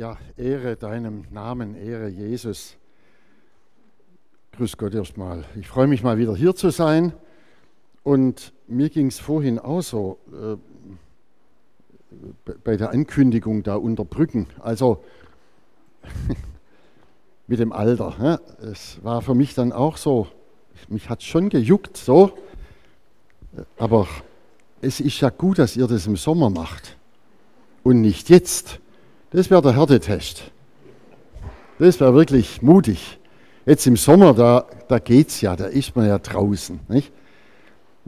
Ja, Ehre deinem Namen, Ehre Jesus. Grüß Gott erstmal. Ich freue mich mal wieder hier zu sein. Und mir ging es vorhin auch so äh, bei der Ankündigung da unter Brücken. Also mit dem Alter. Ne? Es war für mich dann auch so, mich hat schon gejuckt, so. Aber es ist ja gut, dass ihr das im Sommer macht und nicht jetzt. Das wäre der Härtetest. Das wäre wirklich mutig. Jetzt im Sommer, da, da geht es ja, da ist man ja draußen.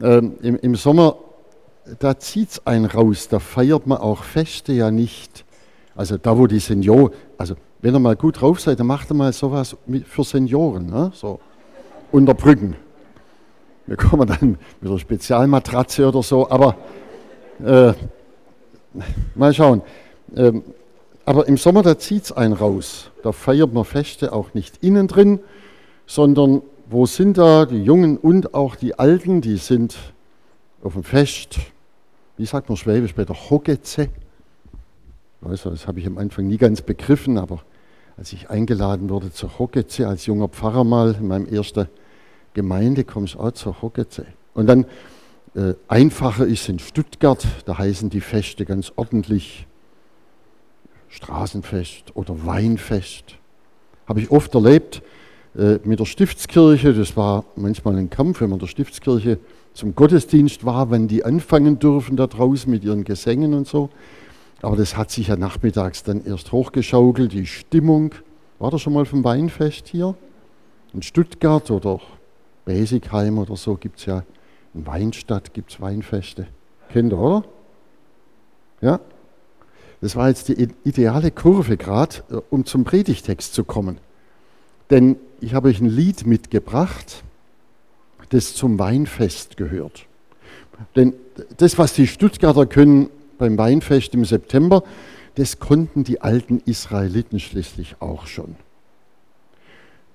Ähm, im, Im Sommer, da zieht es einen raus, da feiert man auch Feste ja nicht. Also da, wo die Senioren, also wenn ihr mal gut drauf seid, dann macht ihr mal sowas für Senioren, ne? so unter Brücken. Wir kommen dann mit einer Spezialmatratze oder so, aber äh, mal schauen. Ähm, aber im Sommer, da zieht es einen raus. Da feiert man Feste auch nicht innen drin, sondern wo sind da die Jungen und auch die Alten? Die sind auf dem Fest, wie sagt man Schwäbisch der Hogetze. Also, das habe ich am Anfang nie ganz begriffen, aber als ich eingeladen wurde zur Hogetze als junger Pfarrer mal in meinem ersten Gemeinde kommst auch zur Hockeze. Und dann äh, einfacher ist in Stuttgart, da heißen die Feste ganz ordentlich Straßenfest oder Weinfest. Habe ich oft erlebt äh, mit der Stiftskirche. Das war manchmal ein Kampf, wenn man der Stiftskirche zum Gottesdienst war, wenn die anfangen dürfen da draußen mit ihren Gesängen und so. Aber das hat sich ja nachmittags dann erst hochgeschaukelt, die Stimmung. War das schon mal vom Weinfest hier? In Stuttgart oder Besigheim oder so gibt es ja, in Weinstadt gibt es Weinfeste. Kennt ihr, oder? Ja? Das war jetzt die ideale Kurve gerade, äh, um zum Predigtext zu kommen. Denn ich habe euch ein Lied mitgebracht, das zum Weinfest gehört. Denn das, was die Stuttgarter können beim Weinfest im September, das konnten die alten Israeliten schließlich auch schon.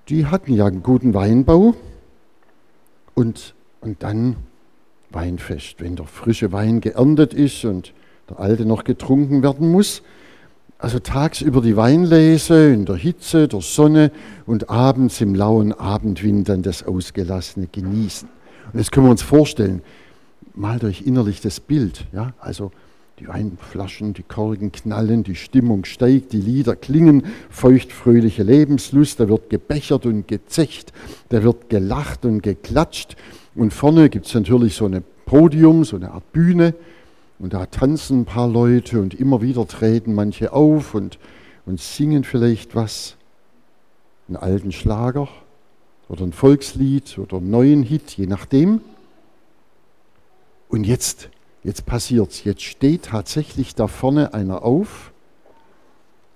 Die hatten ja einen guten Weinbau, und, und dann Weinfest, wenn der frische Wein geerntet ist und der alte noch getrunken werden muss. Also tagsüber die Weinlese in der Hitze, der Sonne und abends im lauen Abendwind dann das Ausgelassene genießen. Und das können wir uns vorstellen. Malt euch innerlich das Bild. Ja? Also die Weinflaschen, die Korken knallen, die Stimmung steigt, die Lieder klingen, feuchtfröhliche Lebenslust, da wird gebechert und gezecht, da wird gelacht und geklatscht. Und vorne gibt es natürlich so ein Podium, so eine Art Bühne. Und da tanzen ein paar Leute und immer wieder treten manche auf und, und singen vielleicht was. Einen alten Schlager oder ein Volkslied oder einen neuen Hit, je nachdem. Und jetzt Jetzt passiert es. Jetzt steht tatsächlich da vorne einer auf.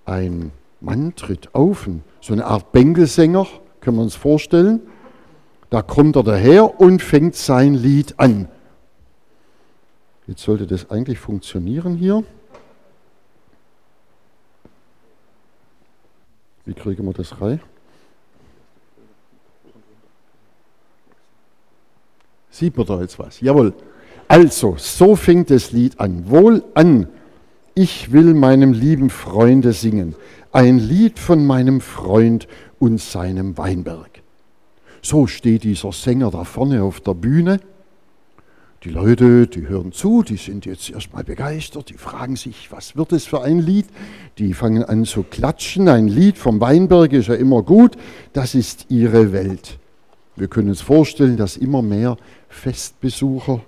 Ein Mann tritt auf, so eine Art Bängelsänger, können wir uns vorstellen. Da kommt er daher und fängt sein Lied an. Jetzt sollte das eigentlich funktionieren hier. Wie kriegen wir das rein? Sieht man da jetzt was? Jawohl. Also, so fängt das Lied an. Wohl an, ich will meinem lieben Freunde singen, ein Lied von meinem Freund und seinem Weinberg. So steht dieser Sänger da vorne auf der Bühne. Die Leute, die hören zu, die sind jetzt erstmal begeistert, die fragen sich, was wird es für ein Lied? Die fangen an zu klatschen. Ein Lied vom Weinberg ist ja immer gut, das ist ihre Welt. Wir können uns vorstellen, dass immer mehr Festbesucher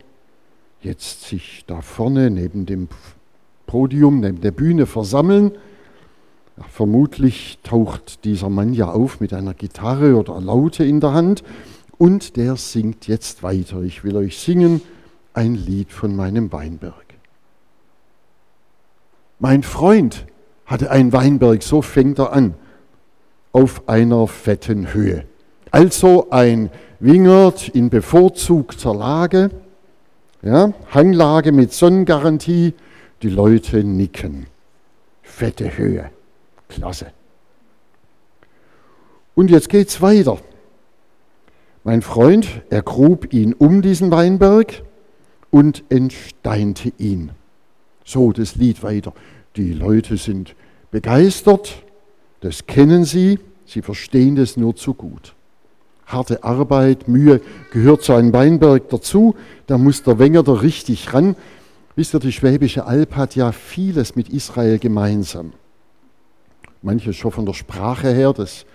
jetzt sich da vorne neben dem Podium, neben der Bühne versammeln. Ja, vermutlich taucht dieser Mann ja auf mit einer Gitarre oder Laute in der Hand und der singt jetzt weiter. Ich will euch singen ein Lied von meinem Weinberg. Mein Freund hatte einen Weinberg, so fängt er an, auf einer fetten Höhe. Also ein Wingert in bevorzugter Lage ja, Hanglage mit Sonnengarantie, die Leute nicken. Fette Höhe. Klasse. Und jetzt geht's weiter. Mein Freund, er grub ihn um diesen Weinberg und entsteinte ihn. So das Lied weiter. Die Leute sind begeistert, das kennen sie, sie verstehen das nur zu gut. Harte Arbeit, Mühe gehört zu einem Weinberg dazu, da muss der Wenger da richtig ran. Wisst ihr, die Schwäbische Alb hat ja vieles mit Israel gemeinsam. Manches schon von der Sprache her, das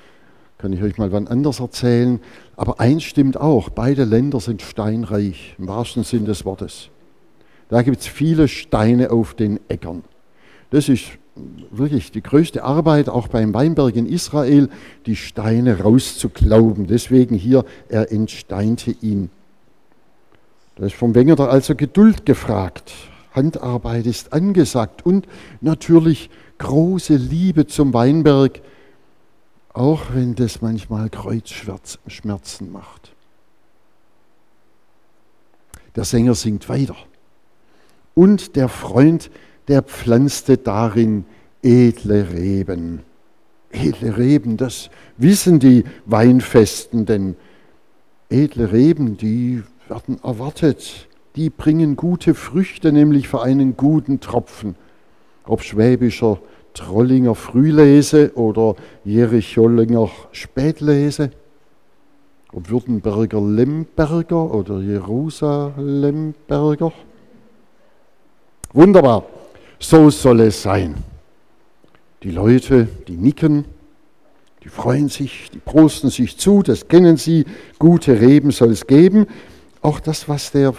kann ich euch mal wann anders erzählen. Aber eins stimmt auch, beide Länder sind steinreich, im wahrsten Sinn des Wortes. Da gibt es viele Steine auf den Äckern. Das ist wirklich die größte Arbeit, auch beim Weinberg in Israel, die Steine rauszuklauben. Deswegen hier, er entsteinte ihn. Da ist vom Wenger also Geduld gefragt. Handarbeit ist angesagt und natürlich große Liebe zum Weinberg, auch wenn das manchmal Kreuzschmerzen macht. Der Sänger singt weiter. Und der Freund, der pflanzte darin edle Reben. Edle Reben, das wissen die Weinfesten, denn edle Reben, die werden erwartet. Die bringen gute Früchte, nämlich für einen guten Tropfen. Ob schwäbischer Trollinger Frühlese oder Jerichollinger Spätlese, ob Württemberger Lemberger oder Jerusalemberger. Wunderbar, so soll es sein. Die Leute, die nicken, die freuen sich, die prosten sich zu, das kennen sie, gute Reben soll es geben. Auch das, was der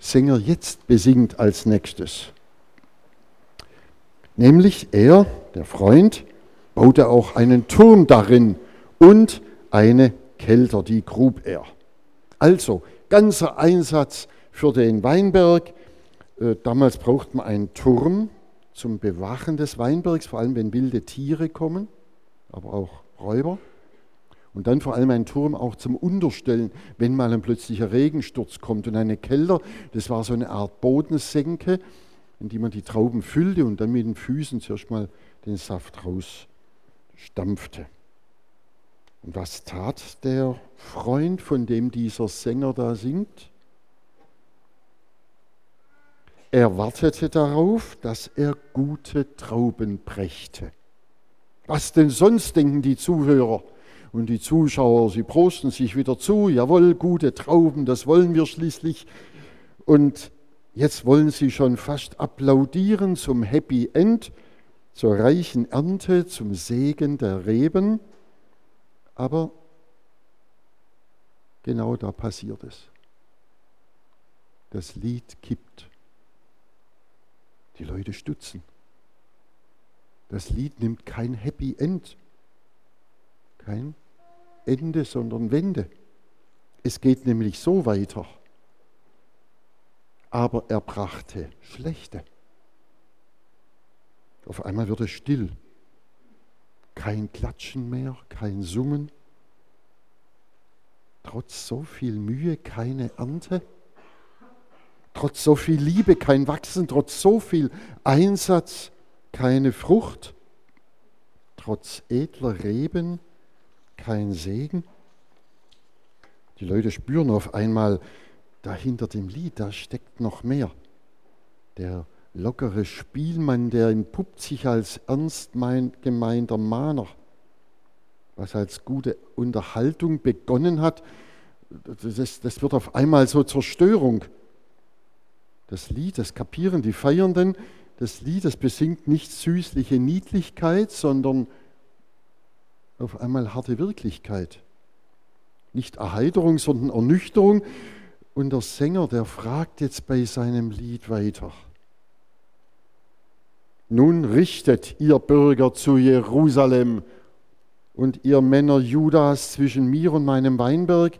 Sänger jetzt besingt als nächstes. Nämlich er, der Freund, baute auch einen Turm darin und eine Kelter, die grub er. Also ganzer Einsatz für den Weinberg. Äh, damals braucht man einen Turm zum Bewachen des Weinbergs, vor allem wenn wilde Tiere kommen, aber auch Räuber. Und dann vor allem ein Turm auch zum Unterstellen, wenn mal ein plötzlicher Regensturz kommt. Und eine Kelter, das war so eine Art Bodensenke, in die man die Trauben füllte und dann mit den Füßen zuerst mal den Saft rausstampfte. Und was tat der Freund, von dem dieser Sänger da singt? Er wartete darauf, dass er gute Trauben brächte. Was denn sonst denken die Zuhörer und die Zuschauer? Sie prosten sich wieder zu. Jawohl, gute Trauben, das wollen wir schließlich. Und Jetzt wollen sie schon fast applaudieren zum Happy End, zur reichen Ernte, zum Segen der Reben. Aber genau da passiert es. Das Lied kippt. Die Leute stutzen. Das Lied nimmt kein Happy End, kein Ende, sondern Wende. Es geht nämlich so weiter aber er brachte schlechte. Auf einmal wird es still. Kein Klatschen mehr, kein Summen. Trotz so viel Mühe keine Ernte. Trotz so viel Liebe kein Wachsen, trotz so viel Einsatz keine Frucht. Trotz edler Reben kein Segen. Die Leute spüren auf einmal, da hinter dem Lied, da steckt noch mehr. Der lockere Spielmann, der entpuppt sich als ernst gemeinter Mahner. Was als gute Unterhaltung begonnen hat, das, das wird auf einmal so zur Störung. Das Lied, das kapieren die Feiernden, das Lied, das besingt nicht süßliche Niedlichkeit, sondern auf einmal harte Wirklichkeit. Nicht Erheiterung, sondern Ernüchterung. Und der Sänger, der fragt jetzt bei seinem Lied weiter. Nun richtet ihr Bürger zu Jerusalem und ihr Männer Judas zwischen mir und meinem Weinberg.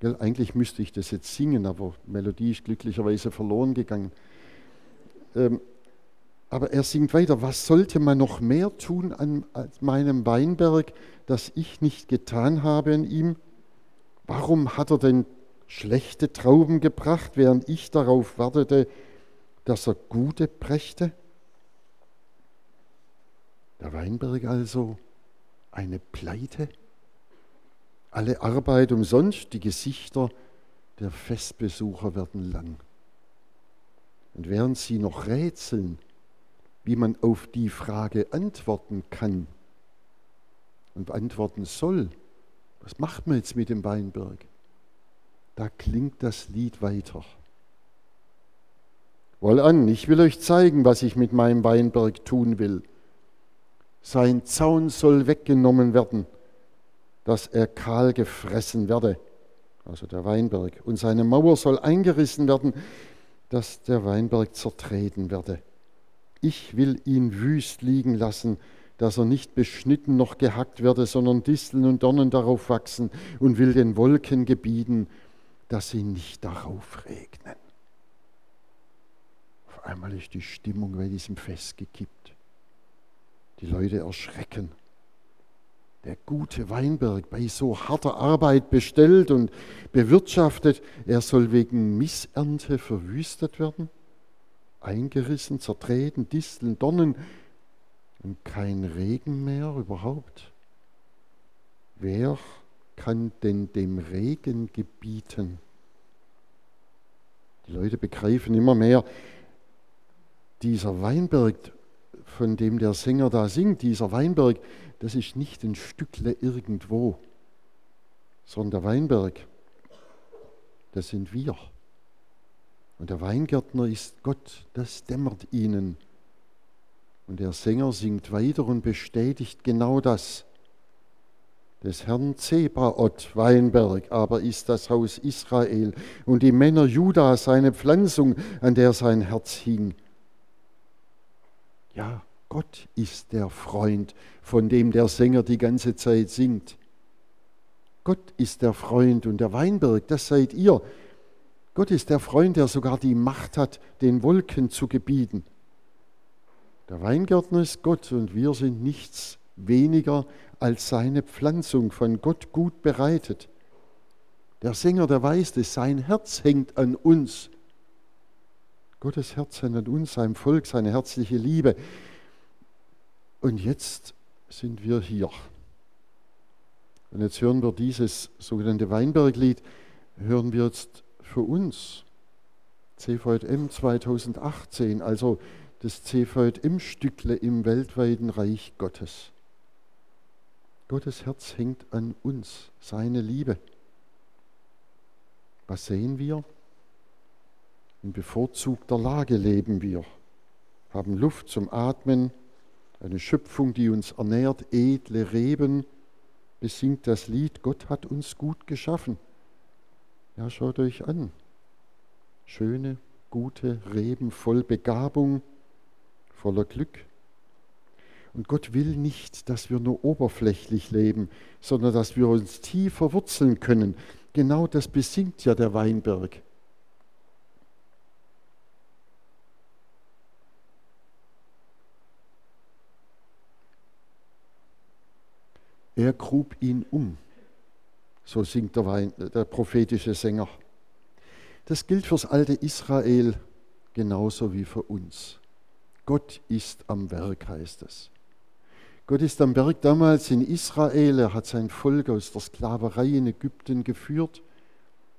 Gell, eigentlich müsste ich das jetzt singen, aber Melodie ist glücklicherweise verloren gegangen. Ähm, aber er singt weiter, was sollte man noch mehr tun an meinem Weinberg, das ich nicht getan habe in ihm? Warum hat er denn schlechte Trauben gebracht, während ich darauf wartete, dass er gute brächte? Der Weinberg also eine Pleite? Alle Arbeit umsonst, die Gesichter der Festbesucher werden lang. Und während sie noch rätseln, wie man auf die Frage antworten kann und antworten soll, was macht man jetzt mit dem Weinberg? Da klingt das Lied weiter. Wohl an, ich will euch zeigen, was ich mit meinem Weinberg tun will. Sein Zaun soll weggenommen werden, dass er kahl gefressen werde, also der Weinberg, und seine Mauer soll eingerissen werden, dass der Weinberg zertreten werde. Ich will ihn wüst liegen lassen, dass er nicht beschnitten noch gehackt werde, sondern Disteln und Dornen darauf wachsen und will den Wolken gebieten, dass sie nicht darauf regnen. Auf einmal ist die Stimmung bei diesem Fest gekippt. Die Leute erschrecken. Der gute Weinberg bei so harter Arbeit bestellt und bewirtschaftet, er soll wegen Missernte verwüstet werden? eingerissen, zertreten, Disteln, Dornen und kein Regen mehr überhaupt. Wer kann denn dem Regen gebieten? Die Leute begreifen immer mehr, dieser Weinberg, von dem der Sänger da singt, dieser Weinberg, das ist nicht ein Stückle irgendwo, sondern der Weinberg, das sind wir. Und der Weingärtner ist Gott, das dämmert ihnen. Und der Sänger singt weiter und bestätigt genau das. Des Herrn Zebaoth Weinberg aber ist das Haus Israel und die Männer Juda seine Pflanzung, an der sein Herz hing. Ja, Gott ist der Freund, von dem der Sänger die ganze Zeit singt. Gott ist der Freund und der Weinberg, das seid ihr, Gott ist der Freund, der sogar die Macht hat, den Wolken zu gebieten. Der Weingärtner ist Gott und wir sind nichts weniger als seine Pflanzung von Gott gut bereitet. Der Sänger, der weiß es, sein Herz hängt an uns. Gottes Herz hängt an uns, seinem Volk, seine herzliche Liebe. Und jetzt sind wir hier. Und jetzt hören wir dieses sogenannte Weinberglied, hören wir jetzt für uns. CVM 2018, also das CVM-Stückle im weltweiten Reich Gottes. Gottes Herz hängt an uns, seine Liebe. Was sehen wir? In bevorzugter Lage leben wir, haben Luft zum Atmen, eine Schöpfung, die uns ernährt, edle Reben, besingt das Lied, Gott hat uns gut geschaffen. Ja, schaut euch an. Schöne, gute Reben voll Begabung, voller Glück. Und Gott will nicht, dass wir nur oberflächlich leben, sondern dass wir uns tiefer wurzeln können. Genau das besingt ja der Weinberg. Er grub ihn um. So singt der, Wein, der prophetische Sänger. Das gilt fürs alte Israel genauso wie für uns. Gott ist am Werk, heißt es. Gott ist am Werk damals in Israel. Er hat sein Volk aus der Sklaverei in Ägypten geführt.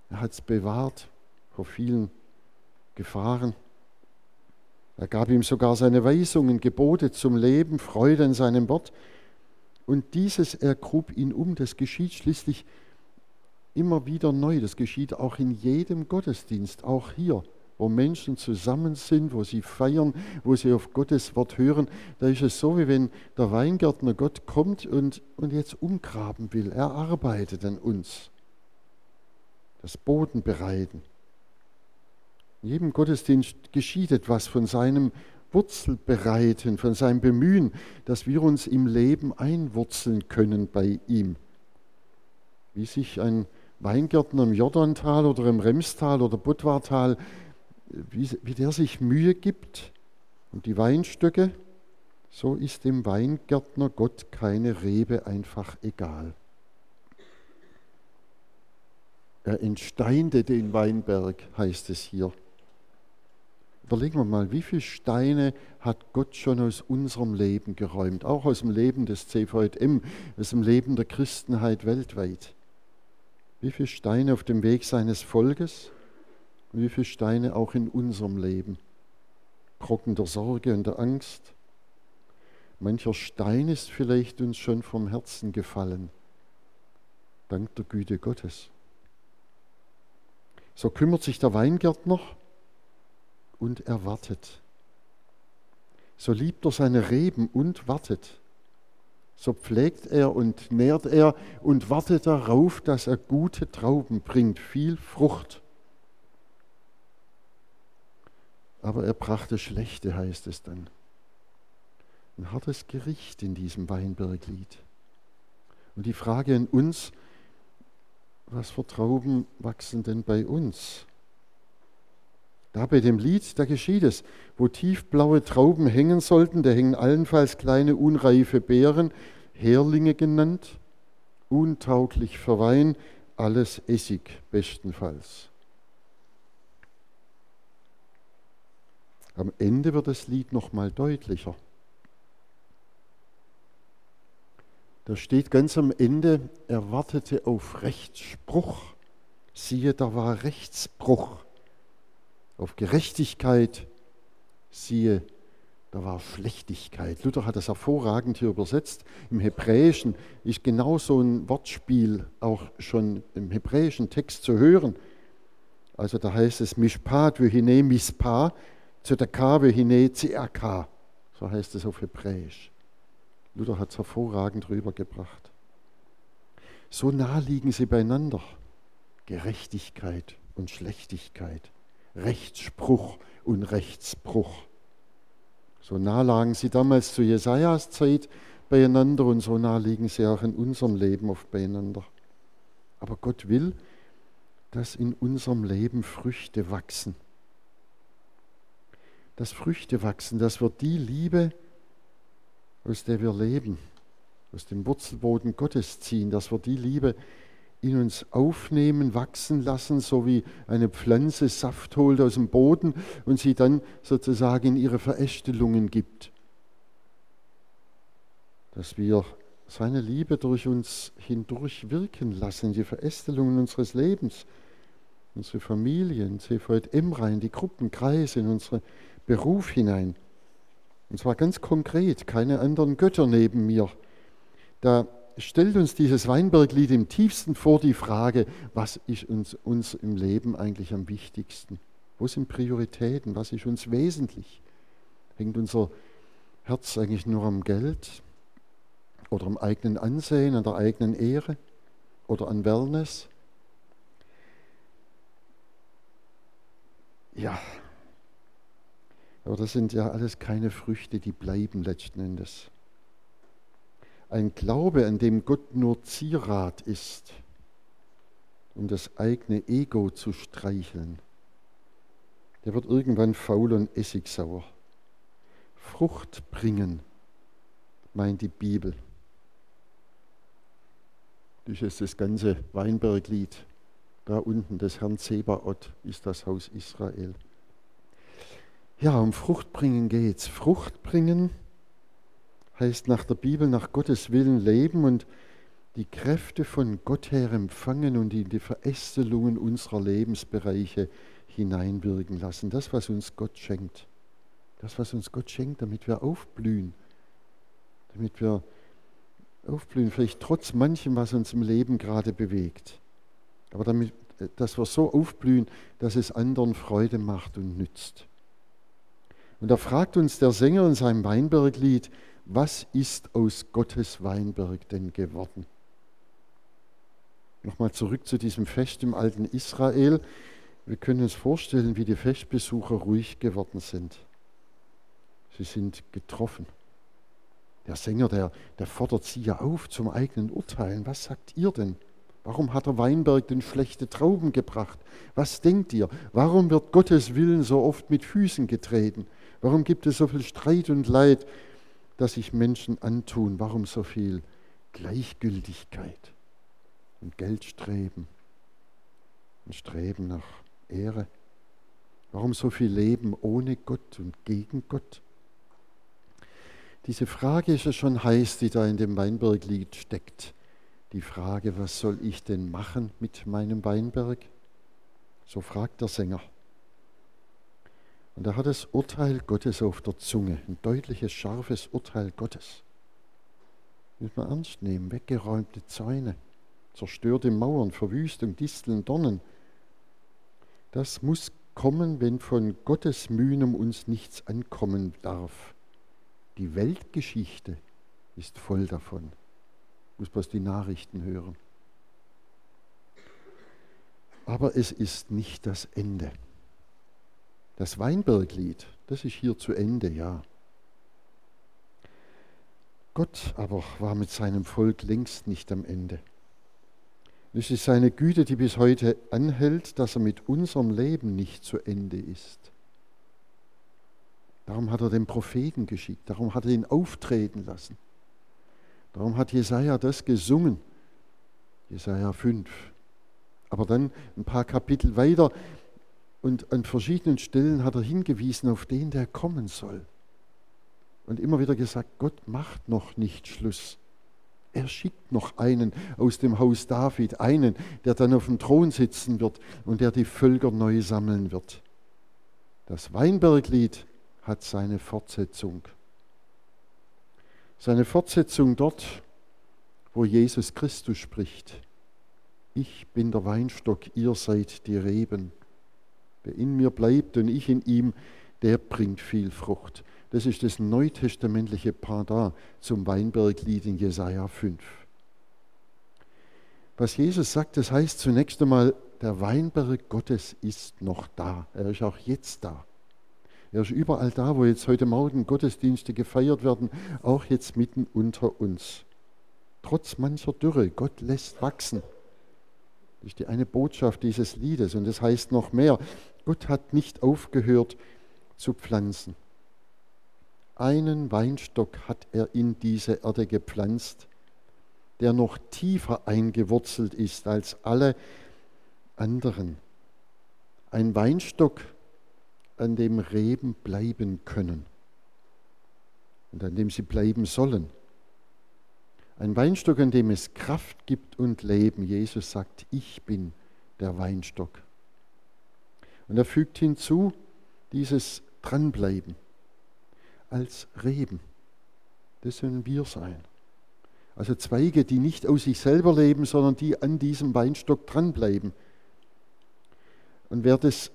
Er hat es bewahrt vor vielen Gefahren. Er gab ihm sogar seine Weisungen, Gebote zum Leben, Freude an seinem Wort. Und dieses ergrub ihn um. Das geschieht schließlich immer wieder neu. Das geschieht auch in jedem Gottesdienst, auch hier, wo Menschen zusammen sind, wo sie feiern, wo sie auf Gottes Wort hören. Da ist es so, wie wenn der Weingärtner Gott kommt und, und jetzt umgraben will. Er arbeitet an uns. Das Boden bereiten. In jedem Gottesdienst geschieht etwas von seinem Wurzelbereiten, von seinem Bemühen, dass wir uns im Leben einwurzeln können bei ihm. Wie sich ein Weingärtner im Jordantal oder im Remstal oder Budwartal, wie, wie der sich Mühe gibt und die Weinstöcke, so ist dem Weingärtner Gott keine Rebe einfach egal. Er entsteinte den Weinberg, heißt es hier. Überlegen wir mal, wie viele Steine hat Gott schon aus unserem Leben geräumt, auch aus dem Leben des CVM, aus dem Leben der Christenheit weltweit. Wie viele Steine auf dem Weg seines Volkes wie viele Steine auch in unserem Leben. Brocken der Sorge und der Angst. Mancher Stein ist vielleicht uns schon vom Herzen gefallen, dank der Güte Gottes. So kümmert sich der Weingärtner und er wartet. So liebt er seine Reben und wartet. So pflegt er und nährt er und wartet darauf, dass er gute Trauben bringt, viel Frucht. Aber er brachte schlechte, heißt es dann. Ein hartes Gericht in diesem Weinberglied. Und die Frage an uns, was für Trauben wachsen denn bei uns? Da bei dem Lied, da geschieht es, wo tiefblaue Trauben hängen sollten, da hängen allenfalls kleine unreife Beeren, Herlinge genannt, untauglich für Wein, alles Essig bestenfalls. Am Ende wird das Lied noch mal deutlicher. Da steht ganz am Ende, er wartete auf Rechtsspruch. Siehe, da war Rechtsbruch. Auf Gerechtigkeit, siehe, da war Schlechtigkeit. Luther hat das hervorragend hier übersetzt. Im Hebräischen ist genau so ein Wortspiel auch schon im hebräischen Text zu hören. Also da heißt es Mishpat, Vöhine, Mispa, Zedaka, Vöhine, CRK. So heißt es auf Hebräisch. Luther hat es hervorragend rübergebracht. So nah liegen sie beieinander. Gerechtigkeit und Schlechtigkeit, Rechtsspruch und Rechtsbruch. So nah lagen sie damals zu Jesajas Zeit beieinander und so nah liegen sie auch in unserem Leben oft beieinander. Aber Gott will, dass in unserem Leben Früchte wachsen. Dass Früchte wachsen, dass wir die Liebe, aus der wir leben, aus dem Wurzelboden Gottes ziehen, dass wir die Liebe in uns aufnehmen, wachsen lassen, so wie eine Pflanze Saft holt aus dem Boden und sie dann sozusagen in ihre Verästelungen gibt. Dass wir seine Liebe durch uns hindurch wirken lassen, die Verästelungen unseres Lebens, unsere Familien, CVM rein, die Gruppenkreise, in unseren Beruf hinein. Und zwar ganz konkret, keine anderen Götter neben mir. Da stellt uns dieses Weinberglied im tiefsten vor die Frage, was ist uns, uns im Leben eigentlich am wichtigsten? Wo sind Prioritäten? Was ist uns wesentlich? Hängt unser Herz eigentlich nur am Geld oder am eigenen Ansehen, an der eigenen Ehre oder an Wellness? Ja, aber das sind ja alles keine Früchte, die bleiben letzten Endes. Ein Glaube, an dem Gott nur Zierat ist, um das eigene Ego zu streicheln, der wird irgendwann faul und essigsauer. Frucht bringen, meint die Bibel. Das ist das ganze Weinberglied. Da unten des Herrn Zebaoth ist das Haus Israel. Ja, um Fruchtbringen geht's. Fruchtbringen heißt nach der Bibel, nach Gottes Willen leben und die Kräfte von Gott her empfangen und in die Verästelungen unserer Lebensbereiche hineinwirken lassen. Das, was uns Gott schenkt. Das, was uns Gott schenkt, damit wir aufblühen. Damit wir aufblühen, vielleicht trotz manchem, was uns im Leben gerade bewegt. Aber damit, dass wir so aufblühen, dass es anderen Freude macht und nützt. Und da fragt uns der Sänger in seinem Weinberglied, was ist aus Gottes Weinberg denn geworden? Nochmal zurück zu diesem Fest im alten Israel. Wir können uns vorstellen, wie die Festbesucher ruhig geworden sind. Sie sind getroffen. Der Sänger, der, der fordert sie ja auf zum eigenen Urteilen. Was sagt ihr denn? Warum hat der Weinberg denn schlechte Trauben gebracht? Was denkt ihr? Warum wird Gottes Willen so oft mit Füßen getreten? Warum gibt es so viel Streit und Leid, das sich Menschen antun? Warum so viel Gleichgültigkeit und Geldstreben und Streben nach Ehre? Warum so viel Leben ohne Gott und gegen Gott? Diese Frage ist ja schon heiß, die da in dem Weinberglied steckt. Die Frage, was soll ich denn machen mit meinem Weinberg? So fragt der Sänger. Und er hat das Urteil Gottes auf der Zunge, ein deutliches, scharfes Urteil Gottes. Muss man ernst nehmen, weggeräumte Zäune, zerstörte Mauern, Verwüstung, Disteln, Dornen. Das muss kommen, wenn von Gottes Mühen um uns nichts ankommen darf. Die Weltgeschichte ist voll davon. Muss bloß die Nachrichten hören. Aber es ist nicht das Ende. Das Weinberglied, das ist hier zu Ende, ja. Gott aber war mit seinem Volk längst nicht am Ende. Es ist seine Güte, die bis heute anhält, dass er mit unserem Leben nicht zu Ende ist. Darum hat er den Propheten geschickt, darum hat er ihn auftreten lassen. Darum hat Jesaja das gesungen, Jesaja 5. Aber dann ein paar Kapitel weiter und an verschiedenen Stellen hat er hingewiesen auf den, der kommen soll. Und immer wieder gesagt, Gott macht noch nicht Schluss. Er schickt noch einen aus dem Haus David, einen, der dann auf dem Thron sitzen wird und der die Völker neu sammeln wird. Das Weinberglied hat seine Fortsetzung. Seine Fortsetzung dort, wo Jesus Christus spricht. Ich bin der Weinstock, ihr seid die Reben. Wer in mir bleibt und ich in ihm, der bringt viel Frucht. Das ist das neutestamentliche Pendant zum Weinberglied in Jesaja 5. Was Jesus sagt, das heißt zunächst einmal, der Weinberg Gottes ist noch da. Er ist auch jetzt da. Er ist überall da, wo jetzt heute Morgen Gottesdienste gefeiert werden, auch jetzt mitten unter uns. Trotz mancher Dürre, Gott lässt wachsen. Das ist die eine Botschaft dieses Liedes und das heißt noch mehr. Gott hat nicht aufgehört zu pflanzen. Einen Weinstock hat er in diese Erde gepflanzt, der noch tiefer eingewurzelt ist als alle anderen. Ein Weinstock, an dem Reben bleiben können und an dem sie bleiben sollen. Ein Weinstock, an dem es Kraft gibt und Leben. Jesus sagt, ich bin der Weinstock. Und er fügt hinzu dieses Dranbleiben als Reben. Das sollen wir sein. Also Zweige, die nicht aus sich selber leben, sondern die an diesem Weinstock dranbleiben. Und wer das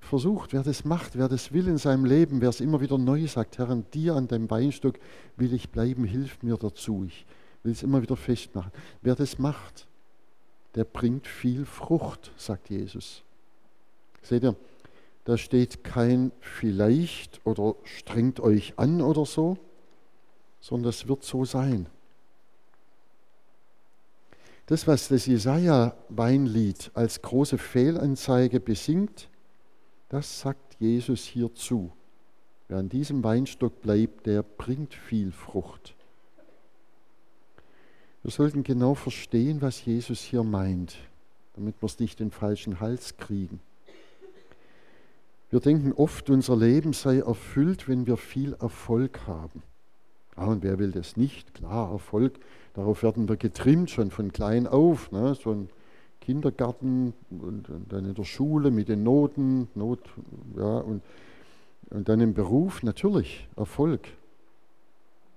versucht, wer das macht, wer das will in seinem Leben, wer es immer wieder neu sagt, Herr, an dir, an deinem Weinstock will ich bleiben, hilf mir dazu. Ich will es immer wieder festmachen. Wer das macht, der bringt viel Frucht, sagt Jesus. Seht ihr, da steht kein vielleicht oder strengt euch an oder so, sondern es wird so sein. Das, was das Jesaja-Weinlied als große Fehlanzeige besingt, das sagt Jesus hierzu. Wer an diesem Weinstock bleibt, der bringt viel Frucht. Wir sollten genau verstehen, was Jesus hier meint, damit wir es nicht den falschen Hals kriegen. Wir denken oft, unser Leben sei erfüllt, wenn wir viel Erfolg haben. Ah, und wer will das nicht? Klar, Erfolg, darauf werden wir getrimmt, schon von klein auf. Ne? So ein Kindergarten und, und, dann in der Schule mit den Noten, Not, ja, und, und dann im Beruf, natürlich, Erfolg.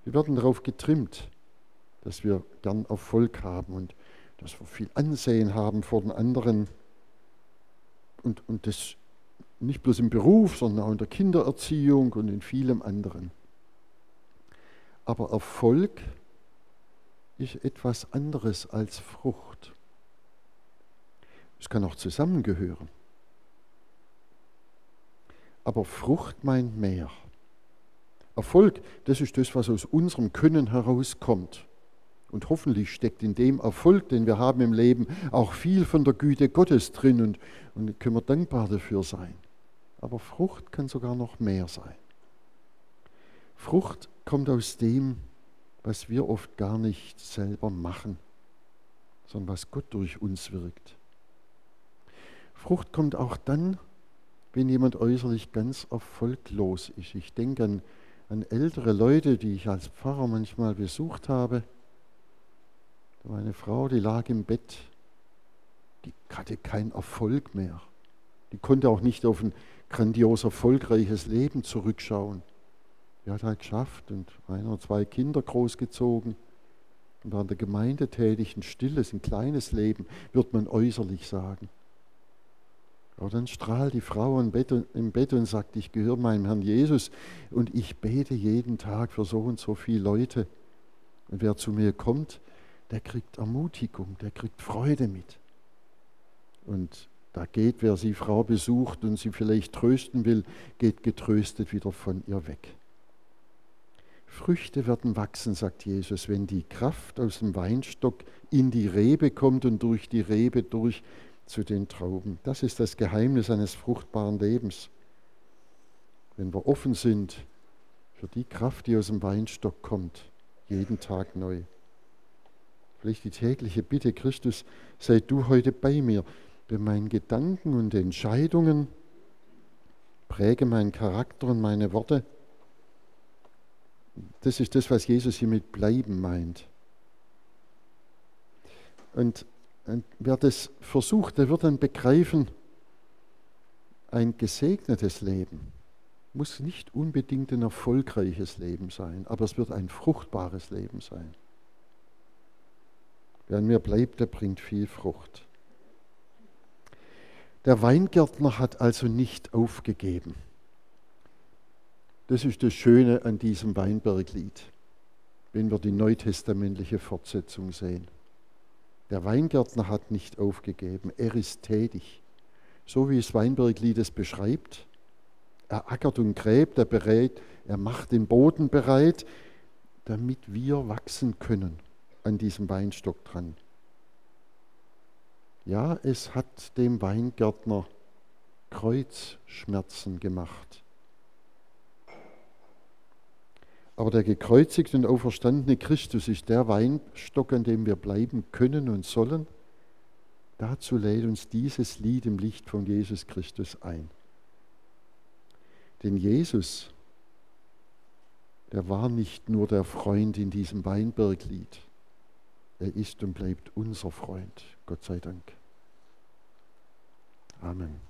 Wir werden darauf getrimmt, dass wir gern Erfolg haben und dass wir viel Ansehen haben vor den anderen. Und, und das nicht bloß im Beruf, sondern auch in der Kindererziehung und in vielem anderen. Aber Erfolg ist etwas anderes als Frucht. Es kann auch zusammengehören. Aber Frucht meint mehr. Erfolg, das ist das, was aus unserem Können herauskommt. Und hoffentlich steckt in dem Erfolg, den wir haben im Leben, auch viel von der Güte Gottes drin und, und können wir dankbar dafür sein. Aber Frucht kann sogar noch mehr sein. Frucht kommt aus dem, was wir oft gar nicht selber machen, sondern was Gott durch uns wirkt. Frucht kommt auch dann, wenn jemand äußerlich ganz erfolglos ist. Ich denke an, an ältere Leute, die ich als Pfarrer manchmal besucht habe. Da war eine Frau, die lag im Bett, die hatte keinen Erfolg mehr. Die konnte auch nicht auf ein grandios erfolgreiches Leben zurückschauen. Die hat halt geschafft und ein oder zwei Kinder großgezogen und war in der Gemeinde tätig, ein stilles, ein kleines Leben, wird man äußerlich sagen. Aber dann strahlt die Frau im Bett, im Bett und sagt, ich gehöre meinem Herrn Jesus und ich bete jeden Tag für so und so viele Leute. Und wer zu mir kommt, der kriegt Ermutigung, der kriegt Freude mit. Und da geht, wer sie Frau besucht und sie vielleicht trösten will, geht getröstet wieder von ihr weg. Früchte werden wachsen, sagt Jesus, wenn die Kraft aus dem Weinstock in die Rebe kommt und durch die Rebe durch zu den Trauben. Das ist das Geheimnis eines fruchtbaren Lebens. Wenn wir offen sind für die Kraft, die aus dem Weinstock kommt, jeden Tag neu. Vielleicht die tägliche Bitte, Christus, sei du heute bei mir, bei meinen Gedanken und Entscheidungen, präge meinen Charakter und meine Worte. Das ist das, was Jesus hier mit bleiben meint. Und und wer das versucht, der wird dann begreifen, ein gesegnetes Leben muss nicht unbedingt ein erfolgreiches Leben sein, aber es wird ein fruchtbares Leben sein. Wer an mir bleibt, der bringt viel Frucht. Der Weingärtner hat also nicht aufgegeben. Das ist das Schöne an diesem Weinberglied, wenn wir die neutestamentliche Fortsetzung sehen. Der Weingärtner hat nicht aufgegeben, er ist tätig. So wie es Weinberglied es beschreibt. Er ackert und gräbt, er, berät, er macht den Boden bereit, damit wir wachsen können an diesem Weinstock dran. Ja, es hat dem Weingärtner Kreuzschmerzen gemacht. Aber der gekreuzigte und auferstandene Christus ist der Weinstock, an dem wir bleiben können und sollen. Dazu lädt uns dieses Lied im Licht von Jesus Christus ein. Denn Jesus, der war nicht nur der Freund in diesem Weinberglied, er ist und bleibt unser Freund. Gott sei Dank. Amen.